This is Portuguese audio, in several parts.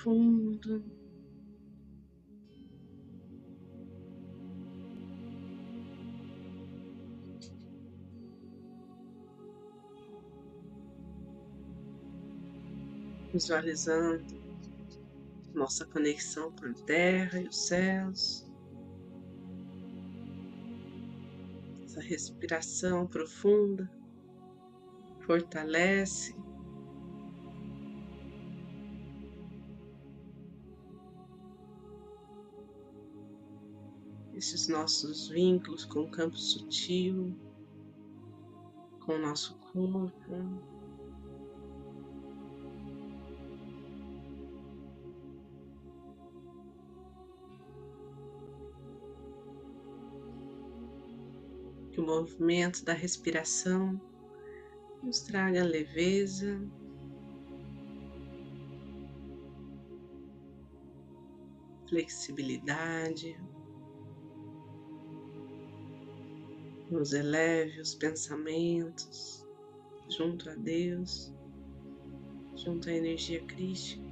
profundo. Visualizando nossa conexão com a terra e os céus. Essa respiração profunda fortalece esses nossos vínculos com o campo sutil, com o nosso corpo. Que o movimento da respiração nos traga leveza, flexibilidade. Nos eleve os pensamentos junto a Deus, junto à energia crística.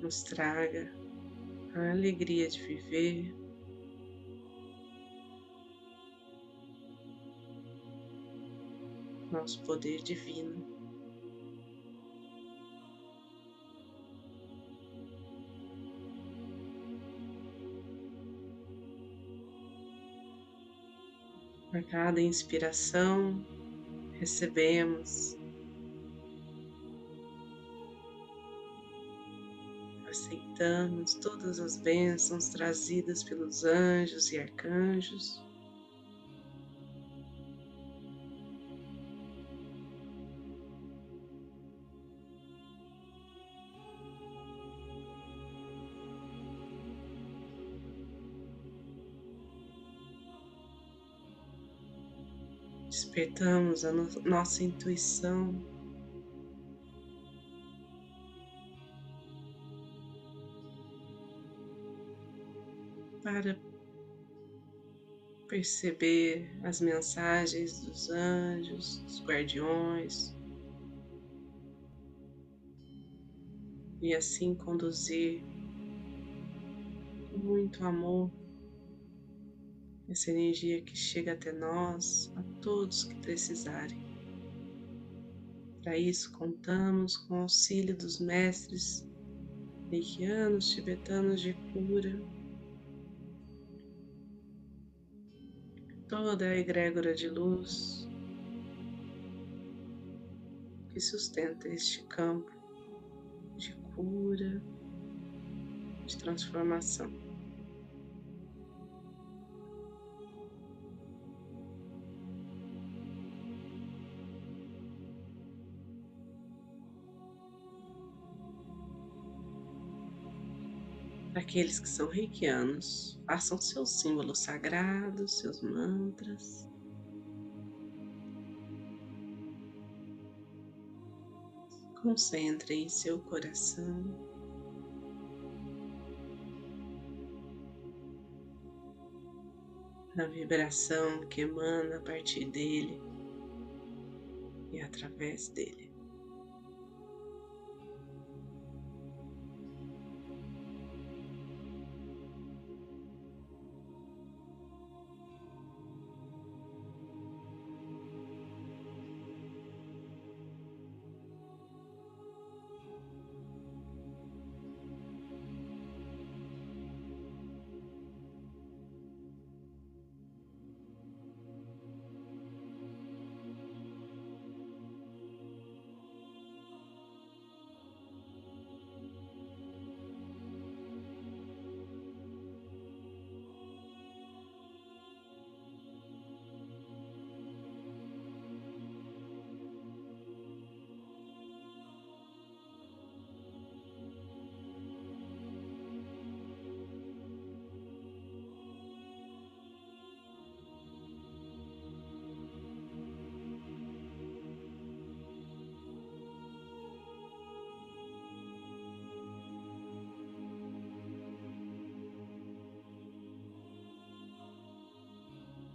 Nos traga a alegria de viver, nosso poder divino. A cada inspiração, recebemos aceitamos todas as bênçãos trazidas pelos anjos e arcanjos. Despertamos a no nossa intuição. Para perceber as mensagens dos anjos, dos guardiões, e assim conduzir com muito amor essa energia que chega até nós, a todos que precisarem. Para isso, contamos com o auxílio dos mestres reikianos, tibetanos de cura, toda a egrégora de luz que sustenta este campo de cura, de transformação. Aqueles que são reikianos, façam seus símbolos sagrados, seus mantras. Concentrem em seu coração. Na vibração que emana a partir dele e através dele.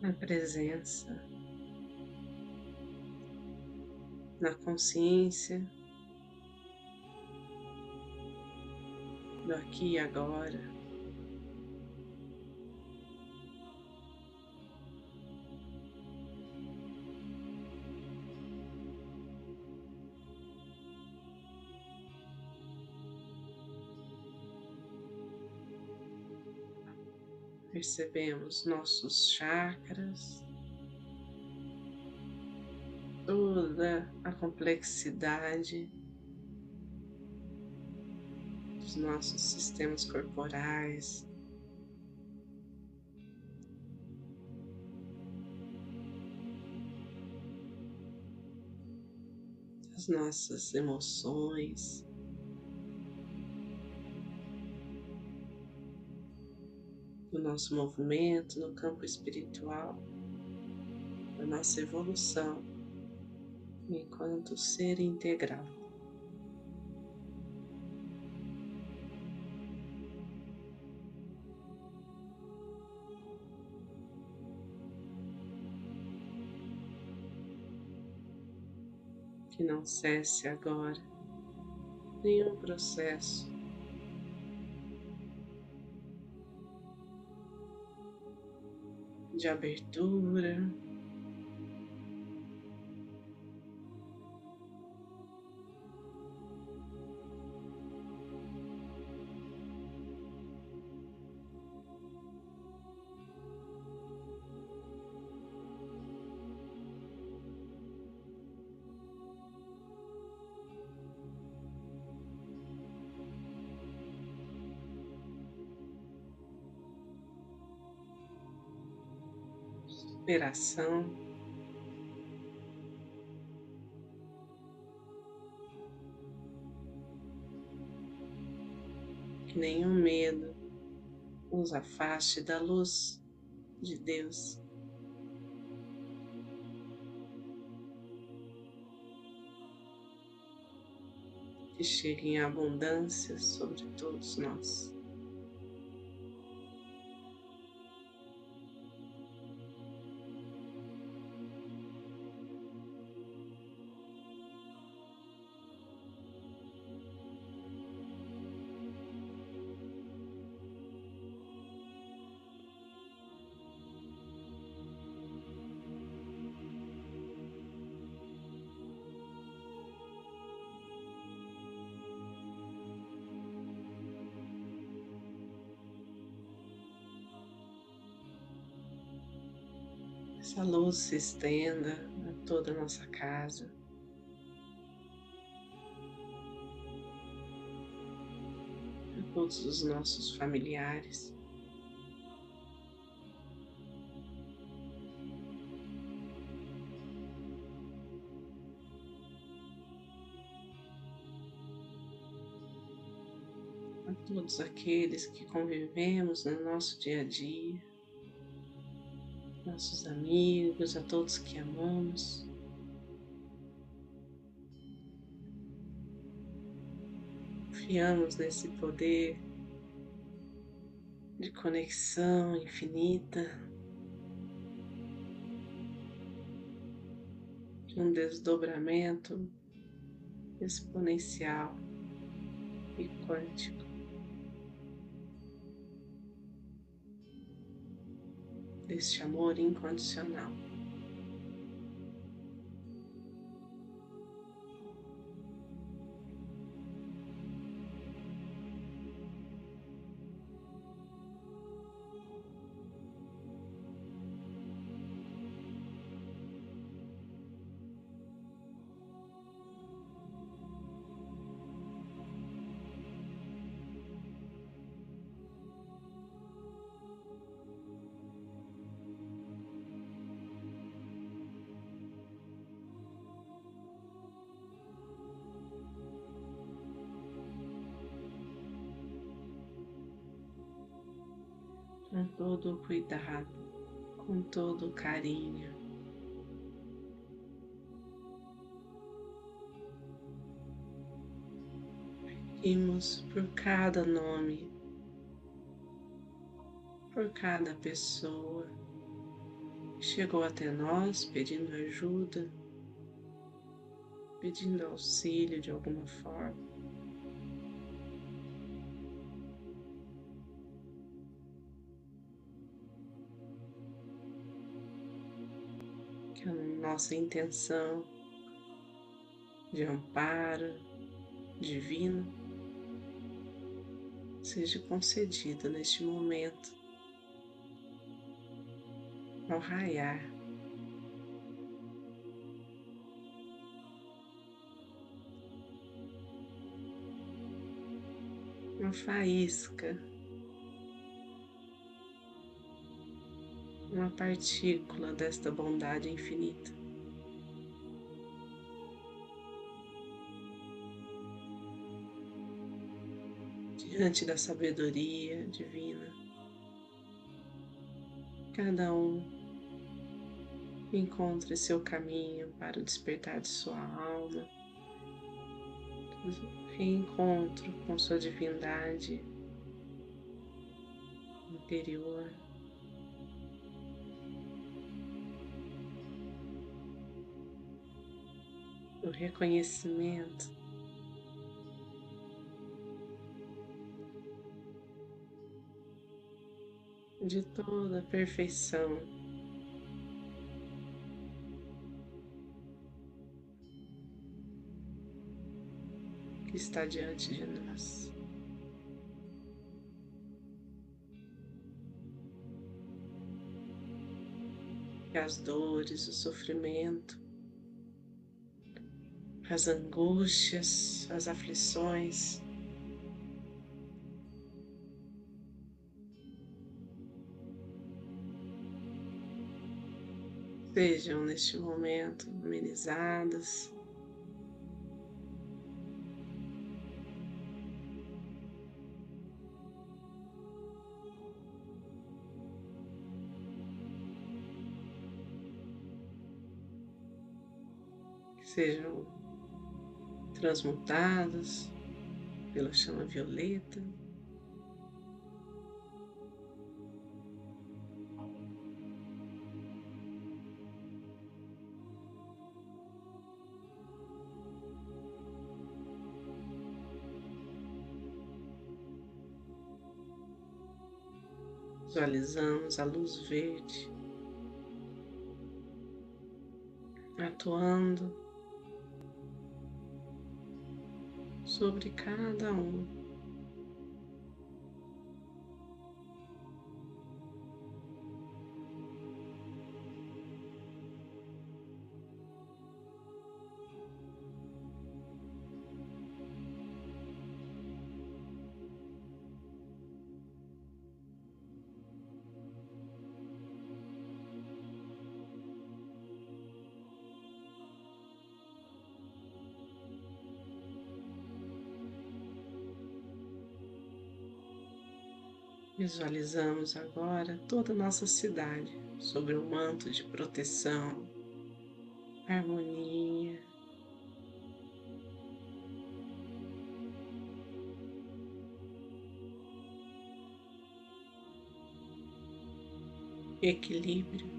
Na presença, na consciência do aqui e agora. Percebemos nossos chakras, toda a complexidade dos nossos sistemas corporais. As nossas emoções. Do nosso movimento no campo espiritual, da nossa evolução enquanto ser integral. Que não cesse agora nenhum processo de abertura. Superação. Nenhum medo nos afaste da luz de Deus. Que chegue em abundância sobre todos nós. Essa luz se estenda a toda a nossa casa. A todos os nossos familiares. A todos aqueles que convivemos no nosso dia a dia nossos amigos, a todos que amamos. Confiamos nesse poder de conexão infinita, de um desdobramento exponencial e quântico. Deste amor incondicional. Com todo o cuidado, com todo o carinho. Pedimos por cada nome, por cada pessoa, chegou até nós pedindo ajuda, pedindo auxílio de alguma forma. A nossa intenção de amparo divino seja concedida neste momento, ao raiar. Uma faísca, partícula desta bondade infinita. diante da sabedoria divina. Cada um encontre seu caminho para o despertar de sua alma, reencontro com sua divindade interior. O reconhecimento de toda a perfeição. Que está diante de nós. E as dores, o sofrimento, as angústias, as aflições, sejam neste momento amenizadas. Sejam transmutadas pela chama violeta. Visualizamos a luz verde atuando sobre cada um. Visualizamos agora toda a nossa cidade sobre um manto de proteção, harmonia. Equilíbrio.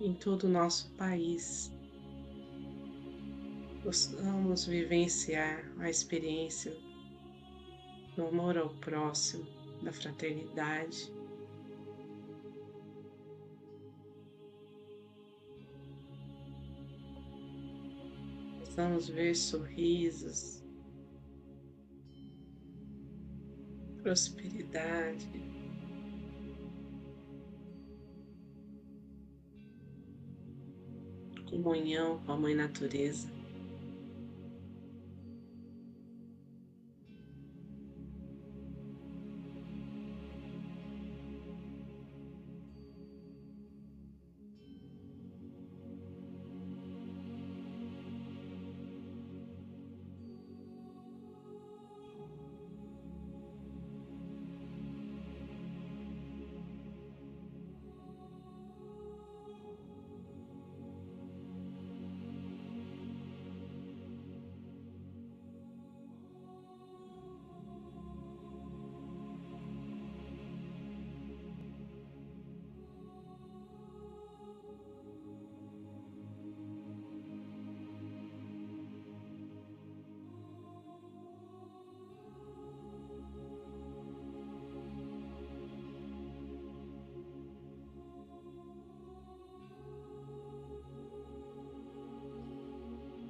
Em todo o nosso país possamos vivenciar a experiência do amor ao próximo, da fraternidade. Possamos ver sorrisos, prosperidade, comunhão com a Mãe Natureza.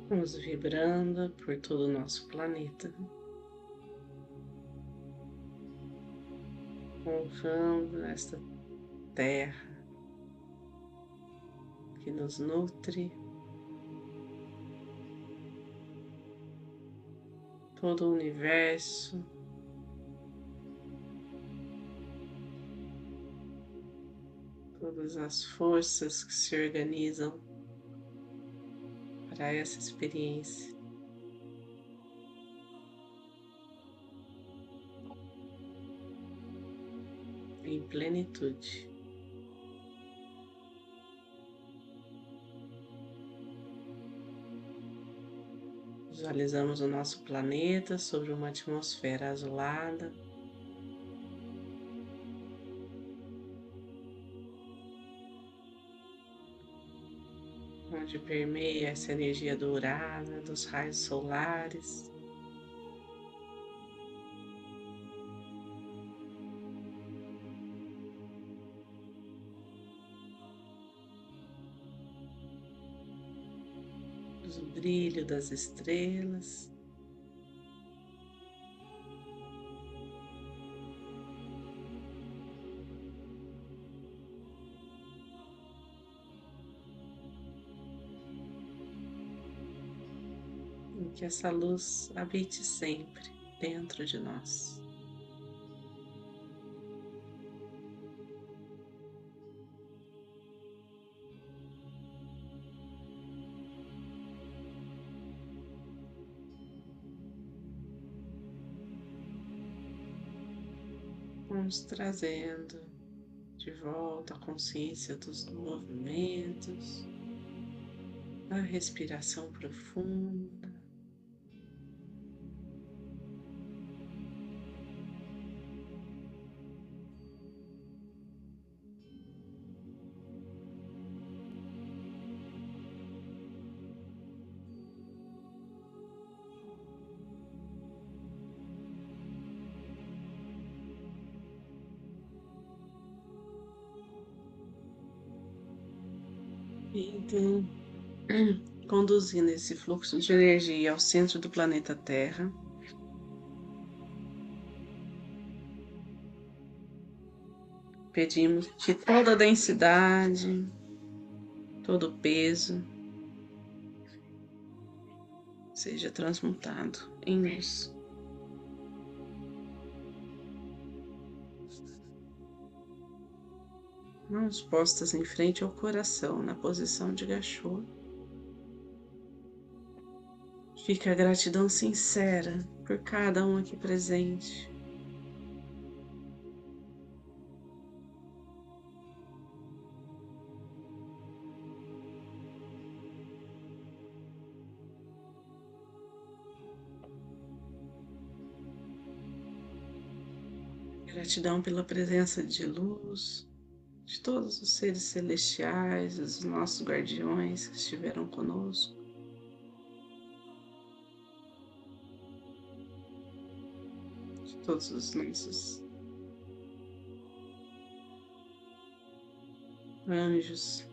Vamos vibrando por todo o nosso planeta. Honrando esta terra que nos nutre. Todo o universo todas as forças que se organizam para essa experiência. Em plenitude. Visualizamos o nosso planeta sobre uma atmosfera azulada. Onde permeia essa energia dourada dos raios solares. O brilho das estrelas. Que essa luz habite sempre dentro de nós. Vamos trazendo de volta a consciência dos movimentos, a respiração profunda. Então, conduzindo esse fluxo de energia ao centro do planeta Terra. Pedimos que toda a densidade, todo o peso seja transmutado em luz. Mãos postas em frente ao coração, na posição de gachô. Fica a gratidão sincera por cada um aqui presente. Gratidão pela presença de luz, de todos os seres celestiais, os nossos guardiões que estiveram conosco. De todos os nossos anjos.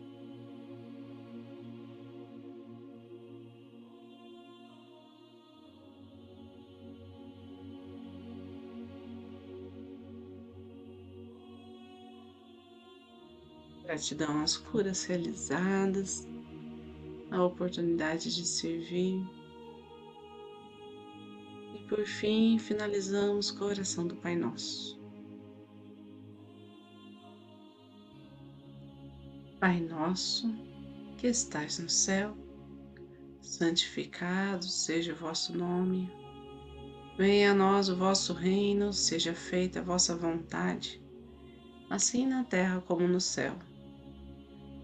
Gratidão às curas realizadas, a oportunidade de servir. E por fim, finalizamos com a oração do Pai Nosso. Pai Nosso, que estais no céu, santificado seja o vosso nome. Venha a nós o vosso reino, seja feita a vossa vontade, assim na terra como no céu.